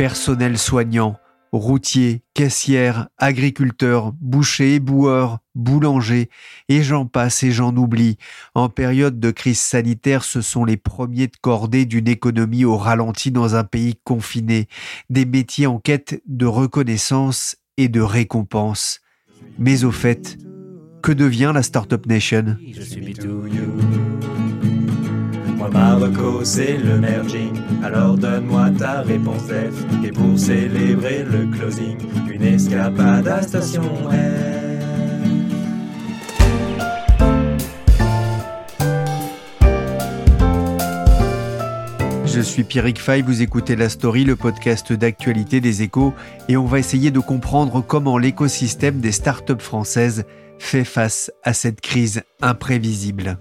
Personnel soignant, routiers, caissières, agriculteurs, bouchers, boueurs, boulangers, et j'en passe et j'en oublie. En période de crise sanitaire, ce sont les premiers de cordée d'une économie au ralenti dans un pays confiné, des métiers en quête de reconnaissance et de récompense. Mais au fait, que devient la Startup Nation? Marocco, c'est le merging. Alors donne-moi ta réponse F. Et pour célébrer le closing, une escapade à station Je suis Pierrick Fay, vous écoutez La Story, le podcast d'actualité des échos, et on va essayer de comprendre comment l'écosystème des startups françaises fait face à cette crise imprévisible.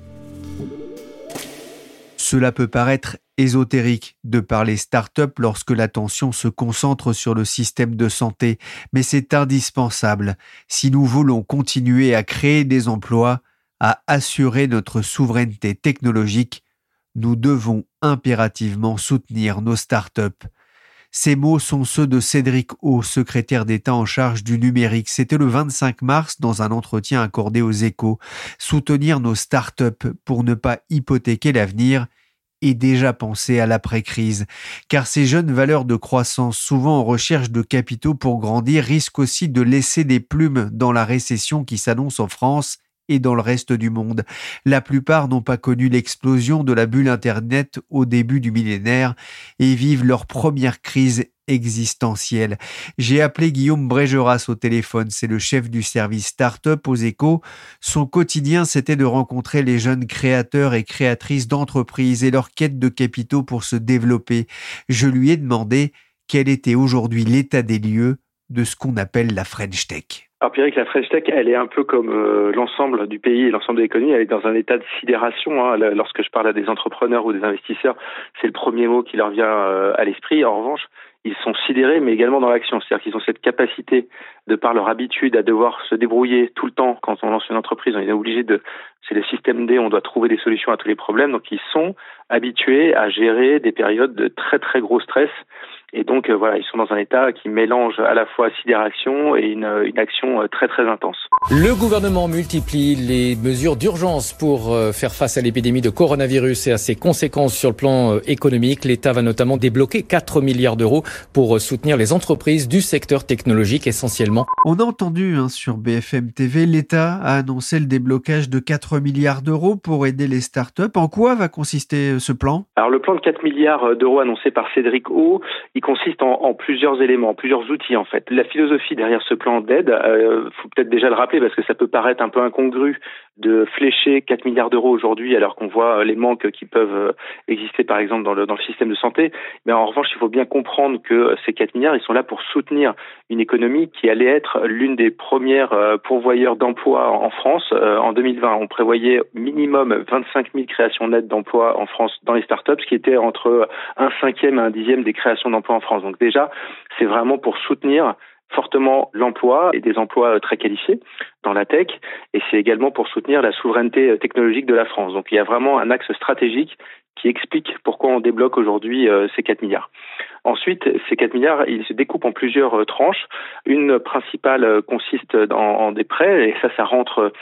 Cela peut paraître ésotérique de parler start-up lorsque l'attention se concentre sur le système de santé, mais c'est indispensable si nous voulons continuer à créer des emplois, à assurer notre souveraineté technologique, nous devons impérativement soutenir nos start-up. Ces mots sont ceux de Cédric O, secrétaire d'État en charge du numérique. C'était le 25 mars dans un entretien accordé aux échos. Soutenir nos start-up pour ne pas hypothéquer l'avenir, et déjà penser à l'après-crise, car ces jeunes valeurs de croissance, souvent en recherche de capitaux pour grandir, risquent aussi de laisser des plumes dans la récession qui s'annonce en France et dans le reste du monde. La plupart n'ont pas connu l'explosion de la bulle Internet au début du millénaire et vivent leur première crise existentielle. J'ai appelé Guillaume Brégeras au téléphone, c'est le chef du service Startup aux échos. Son quotidien, c'était de rencontrer les jeunes créateurs et créatrices d'entreprises et leur quête de capitaux pour se développer. Je lui ai demandé quel était aujourd'hui l'état des lieux de ce qu'on appelle la French Tech. Alors Pierrick, la French Tech, elle est un peu comme euh, l'ensemble du pays et l'ensemble de l'économie, elle est dans un état de sidération. Hein. Lorsque je parle à des entrepreneurs ou des investisseurs, c'est le premier mot qui leur vient euh, à l'esprit. En revanche, ils sont sidérés, mais également dans l'action. C'est-à-dire qu'ils ont cette capacité, de par leur habitude, à devoir se débrouiller tout le temps. Quand on lance une entreprise, on est obligé de, c'est le système D, on doit trouver des solutions à tous les problèmes. Donc, ils sont habitués à gérer des périodes de très très gros stress et donc euh, voilà, ils sont dans un état qui mélange à la fois sidération et une, une action euh, très très intense. Le gouvernement multiplie les mesures d'urgence pour euh, faire face à l'épidémie de coronavirus et à ses conséquences sur le plan économique. L'État va notamment débloquer 4 milliards d'euros pour soutenir les entreprises du secteur technologique essentiellement. On a entendu hein, sur BFM TV, l'État a annoncé le déblocage de 4 milliards d'euros pour aider les startups. En quoi va consister ce plan? Alors le plan de 4 milliards d'euros annoncé par Cédric O, il consiste en, plusieurs éléments, plusieurs outils en fait. La philosophie derrière ce plan d'aide, euh, faut peut-être déjà le rappeler parce que ça peut paraître un peu incongru de flécher 4 milliards d'euros aujourd'hui alors qu'on voit euh, les manques qui peuvent euh, exister par exemple dans le, dans le système de santé. Mais en revanche, il faut bien comprendre que euh, ces 4 milliards, ils sont là pour soutenir une économie qui allait être l'une des premières pourvoyeurs d'emplois en France. En 2020, on prévoyait minimum 25 000 créations nettes d'emplois en France dans les startups, ce qui était entre un cinquième et un dixième des créations d'emplois en France. Donc déjà, c'est vraiment pour soutenir fortement l'emploi et des emplois euh, très qualifiés dans la tech et c'est également pour soutenir la souveraineté euh, technologique de la France. Donc il y a vraiment un axe stratégique qui explique pourquoi on débloque aujourd'hui euh, ces 4 milliards. Ensuite, ces 4 milliards, ils se découpent en plusieurs tranches. Une principale consiste en des prêts et ça, ça rentre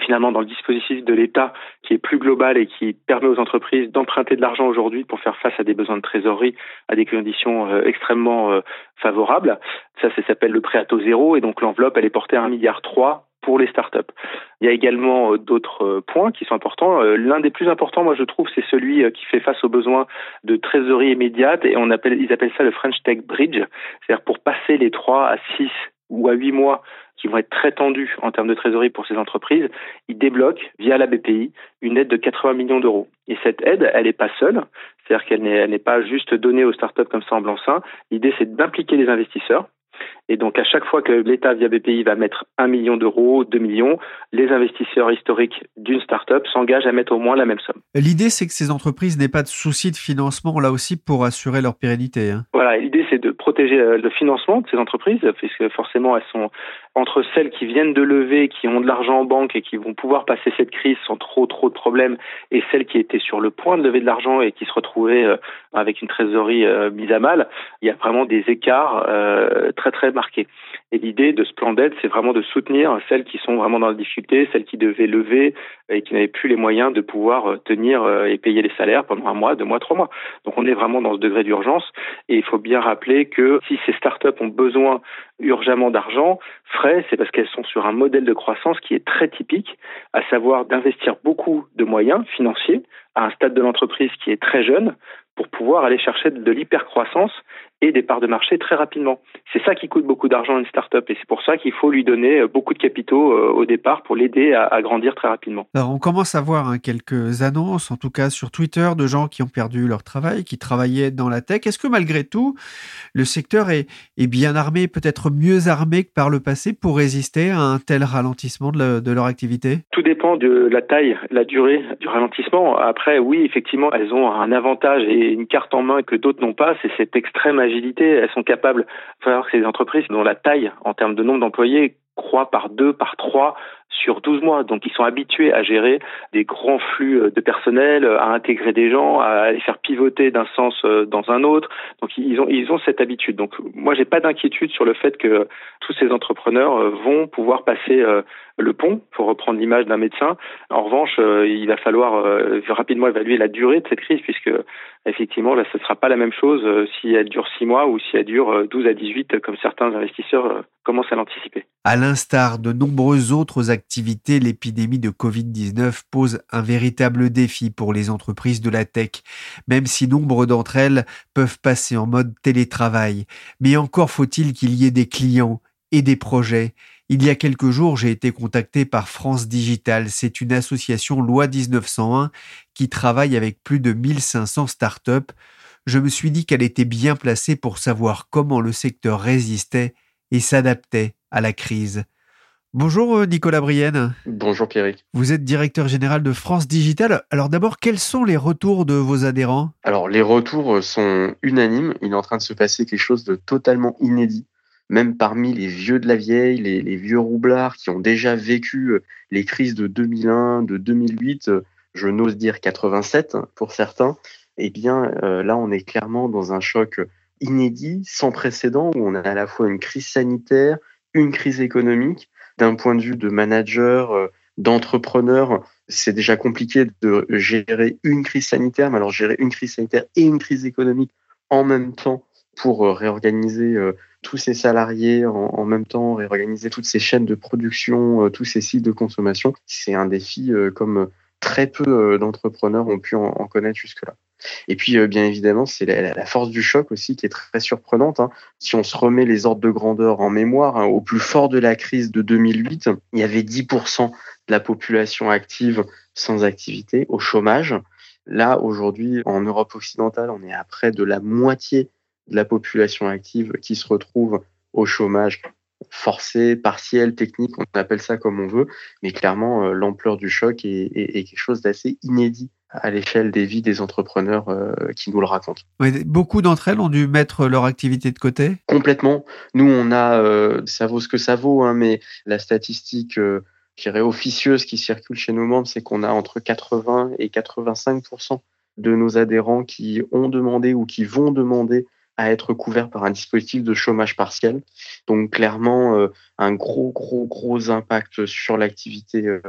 finalement dans le dispositif de l'État qui est plus global et qui permet aux entreprises d'emprunter de l'argent aujourd'hui pour faire face à des besoins de trésorerie à des conditions euh, extrêmement euh, favorables. Ça, ça s'appelle le prêt à taux zéro et donc l'enveloppe, elle est portée à 1,3 milliard pour les startups. Il y a également euh, d'autres points qui sont importants. L'un des plus importants, moi je trouve, c'est celui qui fait face aux besoins de trésorerie immédiate et on appelle, ils appellent ça le French Tech Bridge, c'est-à-dire pour passer les 3 à 6 ou à 8 mois qui vont être très tendues en termes de trésorerie pour ces entreprises, ils débloquent via la BPI une aide de 80 millions d'euros. Et cette aide, elle n'est pas seule, c'est-à-dire qu'elle n'est pas juste donnée aux startups comme ça en blanc-seing. L'idée, c'est d'impliquer les investisseurs. Et donc, à chaque fois que l'État, via BPI, va mettre un million d'euros, 2 millions, les investisseurs historiques d'une start-up s'engagent à mettre au moins la même somme. L'idée, c'est que ces entreprises n'aient pas de souci de financement, là aussi, pour assurer leur pérennité. Hein. Voilà, l'idée, c'est de protéger euh, le financement de ces entreprises, puisque forcément, elles sont entre celles qui viennent de lever, qui ont de l'argent en banque et qui vont pouvoir passer cette crise sans trop, trop de problèmes, et celles qui étaient sur le point de lever de l'argent et qui se retrouvaient euh, avec une trésorerie euh, mise à mal, il y a vraiment des écarts très, très marqués. Et l'idée de ce plan d'aide, c'est vraiment de soutenir celles qui sont vraiment dans la difficulté, celles qui devaient lever et qui n'avaient plus les moyens de pouvoir euh, tenir euh, et payer les salaires pendant un mois, deux mois, trois mois. Donc on est vraiment dans ce degré d'urgence et il faut bien rappeler que si ces startups ont besoin urgemment d'argent, frais, c'est parce qu'elles sont sur un modèle de croissance qui est très typique, à savoir d'investir beaucoup de moyens financiers à un stade de l'entreprise qui est très jeune pour pouvoir aller chercher de l'hypercroissance et des parts de marché très rapidement. C'est ça qui coûte beaucoup d'argent à une start-up et c'est pour ça qu'il faut lui donner euh, beaucoup de capitaux euh, au départ pour l'aider à, grandir très rapidement. Alors on commence à voir hein, quelques annonces, en tout cas sur Twitter, de gens qui ont perdu leur travail, qui travaillaient dans la tech. Est-ce que malgré tout, le secteur est, est bien armé, peut-être mieux armé que par le passé pour résister à un tel ralentissement de, de leur activité? Tout dépend de la taille, la durée du ralentissement. Après, oui, effectivement, elles ont un avantage et une carte en main que d'autres n'ont pas, c'est cette extrême agilité. Elles sont capables, il faut savoir que entreprises dont la taille en termes de nombre d'employés croît par deux, par trois sur 12 mois. Donc ils sont habitués à gérer des grands flux euh, de personnel, euh, à intégrer des gens, à les faire pivoter d'un sens euh, dans un autre. Donc ils ont ils ont cette habitude. Donc moi j'ai pas d'inquiétude sur le fait que tous ces entrepreneurs vont pouvoir passer le pont, pour reprendre l'image d'un médecin. En revanche, il va falloir rapidement évaluer la durée de cette crise, puisque effectivement, là, ce ne sera pas la même chose si elle dure 6 mois ou si elle dure 12 à 18, comme certains investisseurs commencent à l'anticiper. À l'instar de nombreuses autres activités, l'épidémie de Covid-19 pose un véritable défi pour les entreprises de la tech, même si nombre d'entre elles peuvent passer en mode télétravail. Mais encore faut-il qu'il y ait des clients et des projets. Il y a quelques jours, j'ai été contacté par France Digital. C'est une association loi 1901 qui travaille avec plus de 1500 startups. Je me suis dit qu'elle était bien placée pour savoir comment le secteur résistait et s'adaptait à la crise. Bonjour euh, Nicolas Brienne. Bonjour Pierrick. Vous êtes directeur général de France Digital. Alors d'abord, quels sont les retours de vos adhérents? Alors les retours sont unanimes. Il est en train de se passer quelque chose de totalement inédit. Même parmi les vieux de la vieille, les, vieux roublards qui ont déjà vécu euh, les crises de 2001, de 2008, euh, je n'ose dire 87 pour certains, eh bien là on est clairement dans un choc inédit, sans précédent, où on a à la fois une crise sanitaire, une crise économique. D'un point de vue de manager, euh, d'entrepreneur, c'est déjà compliqué de gérer une crise sanitaire, mais alors gérer une crise sanitaire et une crise économique en même temps pour euh, réorganiser euh, tous ces salariés, en, même temps réorganiser toutes ces chaînes de production, tous ces sites de consommation, c'est un défi comme très peu d'entrepreneurs ont pu en connaître jusque-là. Et puis, euh, bien évidemment, c'est la, force du choc aussi qui est très surprenante. Hein. Si on se remet les ordres de grandeur en mémoire, hein, au plus fort de la crise de 2008, il y avait 10% de la population active sans activité, au chômage. Là, aujourd'hui, en Europe occidentale, on est à près de la moitié de la population active qui se retrouve au chômage forcé, partiel, technique, on appelle ça comme on veut, mais clairement, euh, l'ampleur du choc est, est quelque chose d'assez inédit à l'échelle des vies des entrepreneurs euh, qui nous le racontent. beaucoup d'entre elles ont dû mettre leur activité de côté? Complètement. Nous, on a, euh, ça vaut ce que ça vaut, hein, mais la statistique euh, officieuse qui circule chez nos membres, c'est qu'on a entre 80 et 85 de nos adhérents qui ont demandé ou qui vont demander à être couverts par un dispositif de chômage partiel. Donc clairement, un gros, gros, gros impact sur l'activité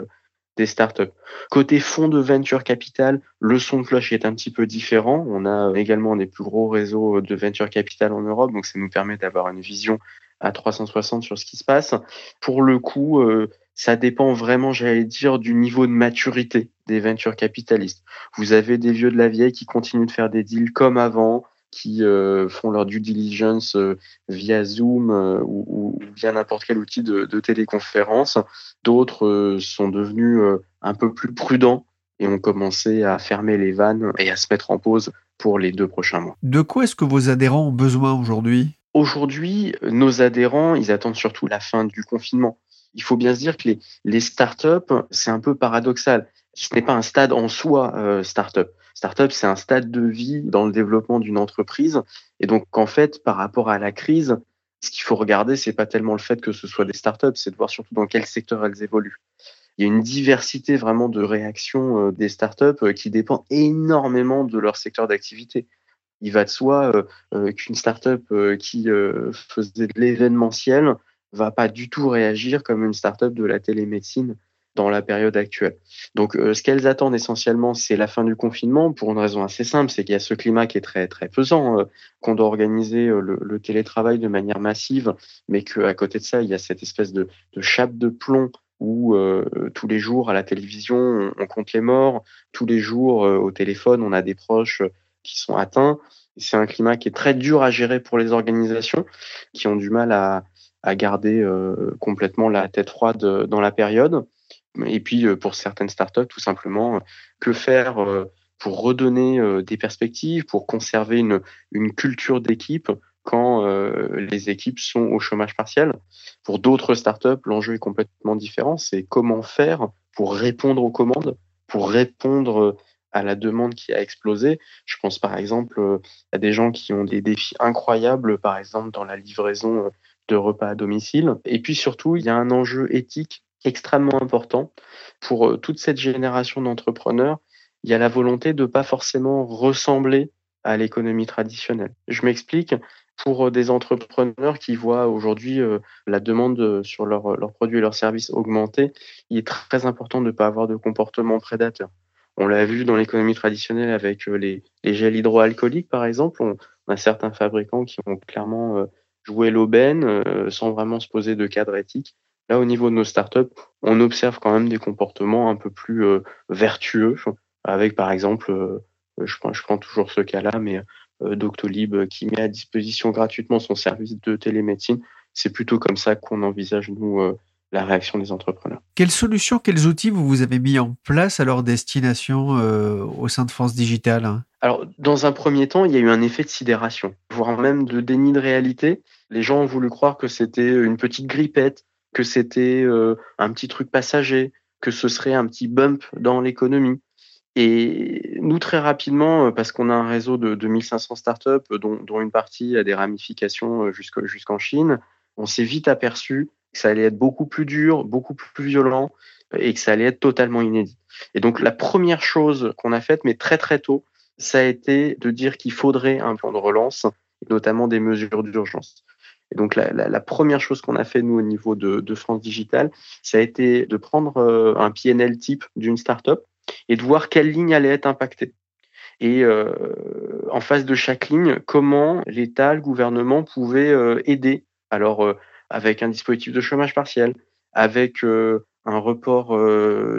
des startups. Côté fonds de venture capital, le son de cloche est un petit peu différent. On a également des plus gros réseaux de venture capital en Europe, donc ça nous permet d'avoir une vision à 360 sur ce qui se passe. Pour le coup, euh, ça dépend vraiment, j'allais dire, du niveau de maturité des venture capitalistes. Vous avez des vieux de la vieille qui continuent de faire des deals comme avant, qui euh, font leur due diligence euh, via Zoom euh, ou, via n'importe quel outil de, téléconférence. D'autres sont devenus un peu plus prudents et ont commencé à fermer les vannes et à se mettre en pause pour les deux prochains mois. De quoi est-ce que vos adhérents ont besoin aujourd'hui? Aujourd'hui, nos adhérents, ils attendent surtout la fin du confinement. Il faut bien se dire que les, les startups, c'est un peu paradoxal. Ce n'est pas un stade en soi, euh, startup. Startup, c'est un stade de vie dans le développement d'une entreprise. Et donc, en fait, par rapport à la crise, ce qu'il faut regarder, c'est pas tellement le fait que ce soit des startups, c'est de voir surtout dans quel secteur elles évoluent. Il y a une diversité vraiment de réactions euh, des startups euh, qui dépend énormément de leur secteur d'activité. Il va de soi euh, qu'une startup qui faisait de l'événementiel va pas du tout réagir comme une startup de la télémédecine dans la période actuelle. Donc, euh, ce qu'elles attendent essentiellement, c'est la fin du confinement pour une raison assez simple, c'est qu'il y a ce climat qui est très très pesant, euh, qu'on doit organiser euh, le, télétravail de manière massive, mais qu'à côté de ça, il y a cette espèce de, chape de plomb où tous les jours à la télévision, on, compte les morts, tous les jours au téléphone, on a des proches qui sont atteints. C'est un climat qui est très dur à gérer pour les organisations, qui ont du mal à, à garder complètement la tête froide dans la période. Et puis euh, pour certaines startups, tout simplement, euh, que faire euh, pour redonner des perspectives, pour conserver une, une culture d'équipe quand les équipes sont au chômage partiel. Pour d'autres startups, l'enjeu est complètement différent. C'est comment faire pour répondre aux commandes, pour répondre à la demande qui a explosé. Je pense par exemple à des gens qui ont des défis incroyables, par exemple dans la livraison de repas à domicile. Et puis surtout, il y a un enjeu éthique extrêmement important pour euh, toute cette génération d'entrepreneurs. Il y a la volonté de pas forcément ressembler à l'économie traditionnelle. Je m'explique. Pour euh, des entrepreneurs qui voient aujourd'hui euh, la demande sur leurs produits et leurs services augmenter, il est très important de ne pas avoir de comportement prédateur. On l'a vu dans l'économie traditionnelle avec les, les, gels hydroalcooliques, par exemple. On, a certains fabricants qui ont clairement joué l'aubaine sans vraiment se poser de cadre éthique. Là, au niveau de nos startups, on observe quand même des comportements un peu plus euh, vertueux, avec par exemple, euh, je, prends, je prends toujours ce cas-là, mais euh, Doctolib qui met à disposition gratuitement son service de télémédecine. C'est plutôt comme ça qu'on envisage, nous, la réaction des entrepreneurs. Quelles solutions, quels outils vous, vous avez mis en place à leur destination au sein de France Digital Alors, dans un premier temps, il y a eu un effet de sidération, voire même de déni de réalité. Les gens ont voulu croire que c'était une petite grippette, que c'était euh, un petit truc passager, que ce serait un petit bump dans l'économie. Et nous, très rapidement, euh, parce qu'on a un réseau de 2500 startups, dont, dont une partie a des ramifications euh, jusqu'en Chine, on s'est vite aperçu que ça allait être beaucoup plus dur, beaucoup plus violent et que ça allait être totalement inédit. Et donc, la première chose qu'on a faite, mais très très tôt, ça a été de dire qu'il faudrait un plan de relance, notamment des mesures d'urgence. Et donc la, la, la première chose qu'on a fait nous au niveau de, de, France Digital, ça a été de prendre euh, un PNL type d'une startup et de voir quelle ligne allait être impactée. Et euh, en face de chaque ligne, comment l'État, le gouvernement pouvaient euh, aider. Alors euh, avec un dispositif de chômage partiel, avec un report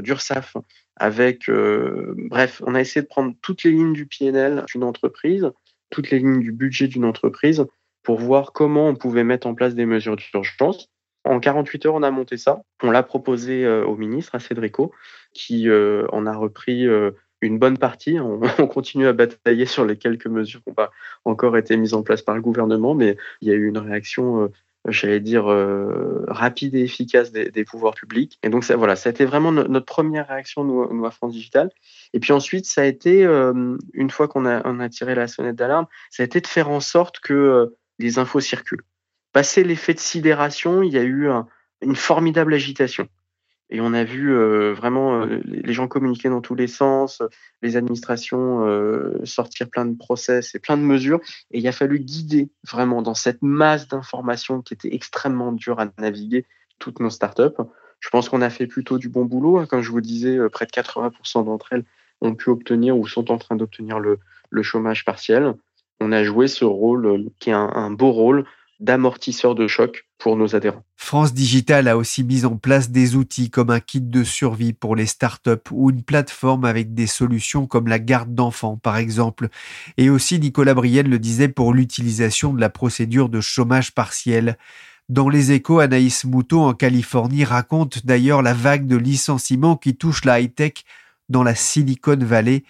d'URSAF, avec bref, on a essayé de prendre toutes les lignes du PNL d'une entreprise, toutes les lignes du budget d'une entreprise pour voir comment on pouvait mettre en place des mesures d'urgence. En 48 heures, on a monté ça. On l'a proposé euh, au ministre, à Cédrico, qui euh, en a repris euh, une bonne partie. On, continue à batailler sur les quelques mesures qui n'ont pas encore été mises en place par le gouvernement, mais il y a eu une réaction, j'allais dire, rapide et efficace des, pouvoirs publics. Et donc, ça, voilà, ça a été vraiment notre première réaction, nous, à France Digital. Et puis ensuite, ça a été, une fois qu'on a, on a tiré la sonnette d'alarme, ça a été de faire en sorte que les infos circulent. Passé l'effet de sidération, il y a eu une formidable agitation. Et on a vu euh, vraiment euh, les gens communiquer dans tous les sens, les administrations euh, sortir plein de process et plein de mesures. Et il a fallu guider vraiment dans cette masse d'informations qui était extrêmement dure à naviguer toutes nos startups. Je pense qu'on a fait plutôt du bon boulot. Hein. Comme je vous disais, près de 80% d'entre elles ont pu obtenir ou sont en train d'obtenir le, le chômage partiel on a joué ce rôle euh, qui est un, beau rôle d'amortisseur de choc pour nos adhérents. France Digital a aussi mis en place des outils comme un kit de survie pour les startups ou une plateforme avec des solutions comme la garde d'enfants par exemple. Et aussi Nicolas Brienne le disait pour l'utilisation de la procédure de chômage partiel. Dans les échos, Anaïs Moutot en Californie raconte d'ailleurs la vague de licenciements qui touche la high-tech dans la Silicon Valley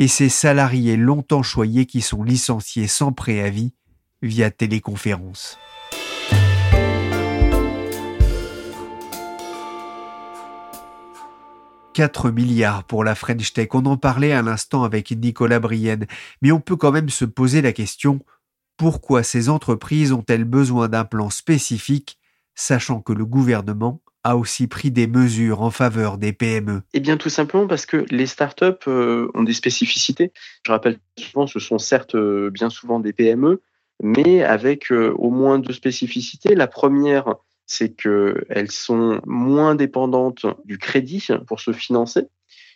et ces salariés longtemps choyés qui sont licenciés sans préavis via téléconférence. « 4 milliards pour la French Tech. On en parlait à l'instant avec Nicolas Brienne, mais on peut quand même se poser la question pourquoi ces entreprises ont-elles besoin d'un plan spécifique, sachant que le gouvernement a aussi pris des mesures en faveur des PME Eh bien, tout simplement parce que les startups euh, ont des spécificités. Je rappelle souvent, ce sont certes euh, bien souvent des PME, mais avec euh, au moins deux spécificités. La première, c'est qu'elles sont moins dépendantes du crédit pour se financer.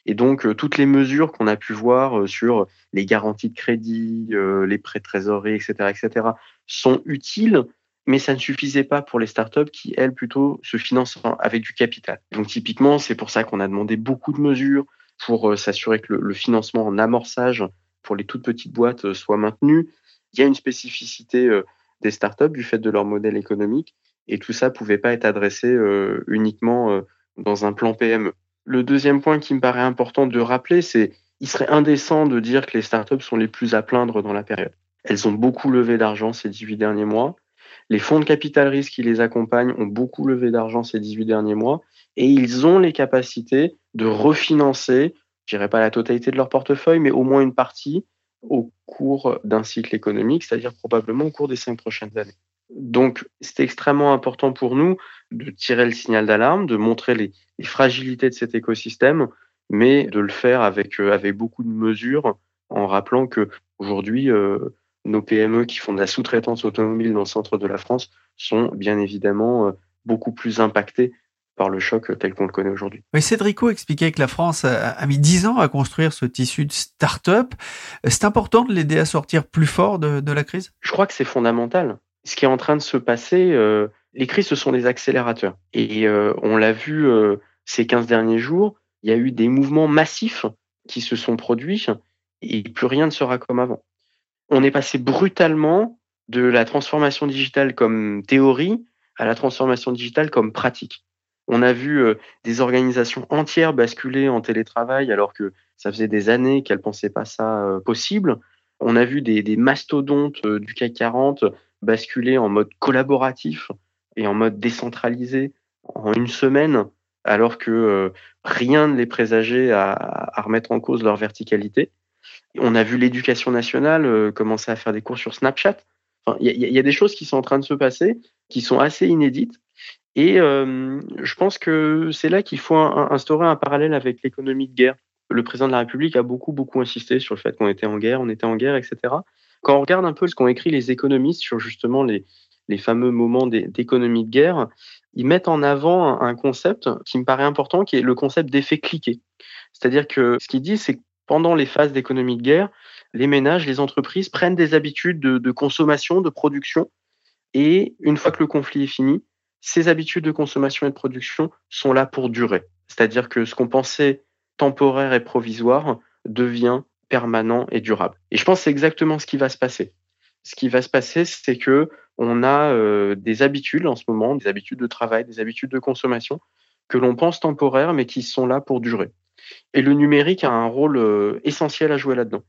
Et donc, toutes les mesures qu'on a pu voir sur les garanties de crédit, les prêts trésorerie, etc., etc., sont utiles, mais ça ne suffisait pas pour les startups qui, elles, plutôt se financent avec du capital. Donc, typiquement, c'est pour ça qu'on a demandé beaucoup de mesures pour s'assurer que le, financement en amorçage pour les toutes petites boîtes soit maintenu. Il y a une spécificité des startups du fait de leur modèle économique, et tout ça pouvait pas être adressé uniquement dans un plan PME. Le deuxième point qui me paraît important de rappeler, c'est il serait indécent de dire que les startups sont les plus à plaindre dans la période. Elles ont beaucoup levé d'argent ces 18 derniers mois. Les fonds de capital risque qui les accompagnent ont beaucoup levé d'argent ces 18 derniers mois et ils ont les capacités de refinancer, je dirais pas la totalité de leur portefeuille, mais au moins une partie au cours d'un cycle économique, c'est-à-dire probablement au cours des cinq prochaines années. Donc, c'est extrêmement important pour nous de tirer le signal d'alarme, de montrer les, fragilités de cet écosystème, mais de le faire avec, euh, avec beaucoup de mesures, en rappelant que aujourd'hui, euh, nos PME qui font de la sous-traitance automobile dans le centre de la France sont bien évidemment euh, beaucoup plus impactées par le choc tel qu'on le connaît aujourd'hui. Oui, Cédrico expliquait que la France a, mis dix ans à construire ce tissu de start-up. C'est important de l'aider à sortir plus fort de, de la crise? Je crois que c'est fondamental ce qui est en train de se passer, euh, les crises, ce sont des accélérateurs. Et euh, on l'a vu euh, ces 15 derniers jours, il y a eu des mouvements massifs qui se sont produits et plus rien ne sera comme avant. On est passé brutalement de la transformation digitale comme théorie à la transformation digitale comme pratique. On a vu des organisations entières basculer en télétravail alors que ça faisait des années qu'elles pensaient pas ça possible. On a vu des, mastodontes du CAC 40 basculer en mode collaboratif et en mode décentralisé en une semaine, alors que euh, rien ne les présageait à, remettre en cause leur verticalité. On a vu l'éducation nationale euh, commencer à faire des cours sur Snapchat. Il y, a des choses qui sont en train de se passer, qui sont assez inédites. Et euh, je pense que c'est là qu'il faut instaurer un parallèle avec l'économie de guerre. Le président de la République a beaucoup, beaucoup insisté sur le fait qu'on était en guerre, on était en guerre, etc. Quand on regarde un peu ce qu'ont écrit les économistes sur justement les, les fameux moments d'économie de guerre, ils mettent en avant un concept qui me paraît important, qui est le concept d'effet cliqué. C'est-à-dire que ce qu'ils disent, c'est pendant les phases d'économie de guerre, les ménages, les entreprises prennent des habitudes de, consommation, de production, et une fois que le conflit est fini, ces habitudes de consommation et de production sont là pour durer. C'est-à-dire que ce qu'on pensait temporaire et provisoire devient permanent et durable. Et je pense que c'est exactement ce qui va se passer. Ce qui va se passer, c'est que on a euh, des habitudes en ce moment, des habitudes de travail, des habitudes de consommation que l'on pense temporaires, mais qui sont là pour durer. Et le numérique a un rôle euh, essentiel à jouer là-dedans.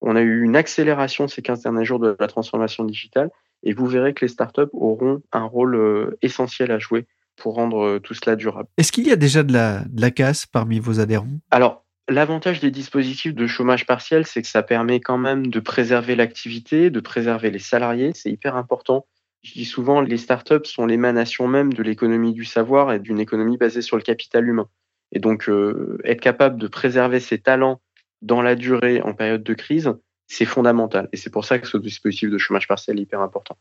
On a eu une accélération ces 15 derniers jours de la transformation digitale, et vous verrez que les startups auront un rôle euh, essentiel à jouer pour rendre tout cela durable. Est-ce qu'il y a déjà de la, de la casse parmi vos adhérents? Alors, L'avantage des dispositifs de chômage partiel, c'est que ça permet quand même de préserver l'activité, de préserver les salariés. C'est hyper important. Je dis souvent, les startups sont l'émanation même de l'économie du savoir et d'une économie basée sur le capital humain. Et donc, euh, être capable de préserver ses talents dans la durée en période de crise, c'est fondamental. Et c'est pour ça que ce dispositif de chômage partiel est hyper important.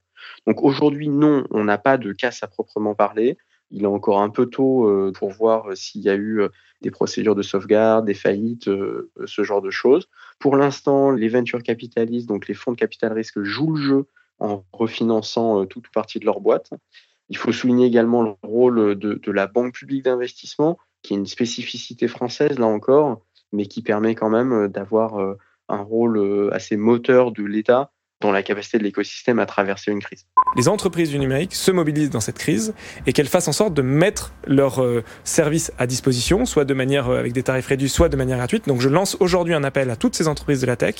Donc aujourd'hui, non, on n'a pas de casse à proprement parler. Il est encore un peu tôt euh, pour voir euh, s'il y a eu des procédures de sauvegarde, des faillites, ce genre de choses. Pour l'instant, les venture capitalistes, donc les fonds de capital risque, jouent le jeu en refinançant toute ou partie de leur boîte. Il faut souligner également le rôle de la Banque publique d'investissement, qui est une spécificité française, là encore, mais qui permet quand même d'avoir un rôle assez moteur de l'État dans la capacité de l'écosystème à traverser une crise. Les entreprises du numérique se mobilisent dans cette crise et qu'elles fassent en sorte de mettre leurs euh, services à disposition, soit de manière euh, avec des tarifs réduits, soit de manière gratuite. Donc je lance aujourd'hui un appel à toutes ces entreprises de la tech.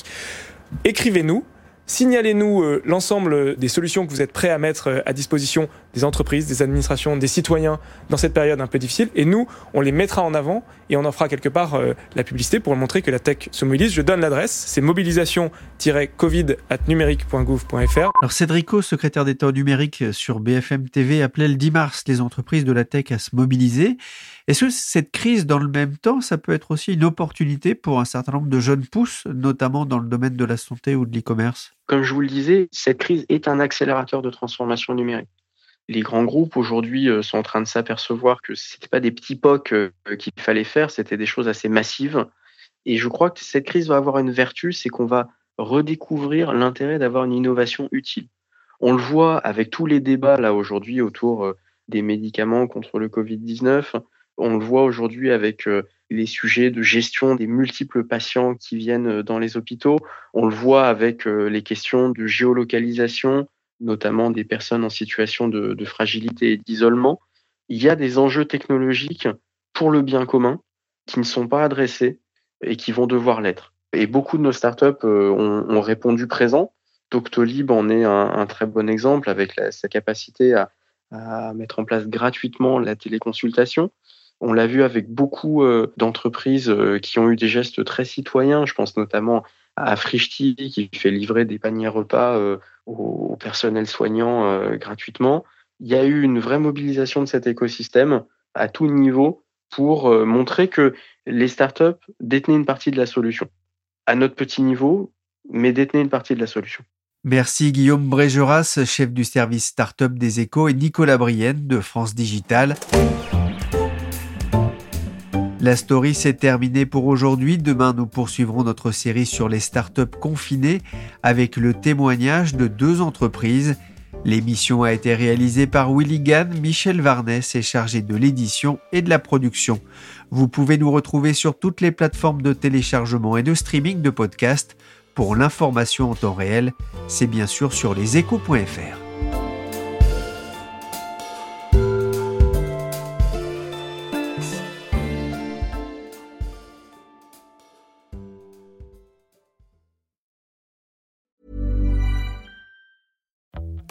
Écrivez-nous, Signalez-nous euh, l'ensemble des solutions que vous êtes prêts à mettre euh, à disposition des entreprises, des administrations, des citoyens dans cette période un peu difficile. Et nous, on les mettra en avant et on en fera quelque part euh, la publicité pour montrer que la tech se mobilise. Je donne l'adresse, c'est mobilisation-covid.numérique.gouv.fr. Alors Cédrico, secrétaire d'État au numérique sur BFM TV, appelait le 10 mars les entreprises de la tech à se mobiliser. Est-ce que cette crise, dans le même temps, ça peut être aussi une opportunité pour un certain nombre de jeunes pousses, notamment dans le domaine de la santé ou de l'e-commerce? Comme je vous le disais, cette crise est un accélérateur de transformation numérique. Les grands groupes aujourd'hui euh, sont en train de s'apercevoir que ce n'était pas des petits POC euh, qu'il fallait faire, c'était des choses assez massives. Et je crois que cette crise va avoir une vertu, c'est qu'on va redécouvrir l'intérêt d'avoir une innovation utile. On le voit avec tous les débats là aujourd'hui autour euh, des médicaments contre le Covid-19. On le voit aujourd'hui avec euh, les sujets de gestion des multiples patients qui viennent euh, dans les hôpitaux. On le voit avec euh, les questions de géolocalisation, notamment des personnes en situation de, fragilité et d'isolement. Il y a des enjeux technologiques pour le bien commun qui ne sont pas adressés et qui vont devoir l'être. Et beaucoup de nos startups ont, répondu présent. Doctolib en est un, très bon exemple avec sa capacité à mettre en place gratuitement la téléconsultation. On l'a vu avec beaucoup euh, d'entreprises euh, qui ont eu des gestes très citoyens. Je pense notamment à Frishti qui fait livrer des paniers repas euh, au personnel soignant gratuitement. Il y a eu une vraie mobilisation de cet écosystème à tout niveau pour montrer que les startups détenaient une partie de la solution. À notre petit niveau, mais détenaient une partie de la solution. Merci Guillaume Brégeras, chef du service Startup des Échos, et Nicolas Brienne de France Digital. La story s'est terminée pour aujourd'hui. Demain, nous poursuivrons notre série sur les startups confinées avec le témoignage de deux entreprises. L'émission a été réalisée par Willy Gann. Michel Varnès est chargé de l'édition et de la production. Vous pouvez nous retrouver sur toutes les plateformes de téléchargement et de streaming de podcasts. Pour l'information en temps réel, c'est bien sûr sur leséchos.fr.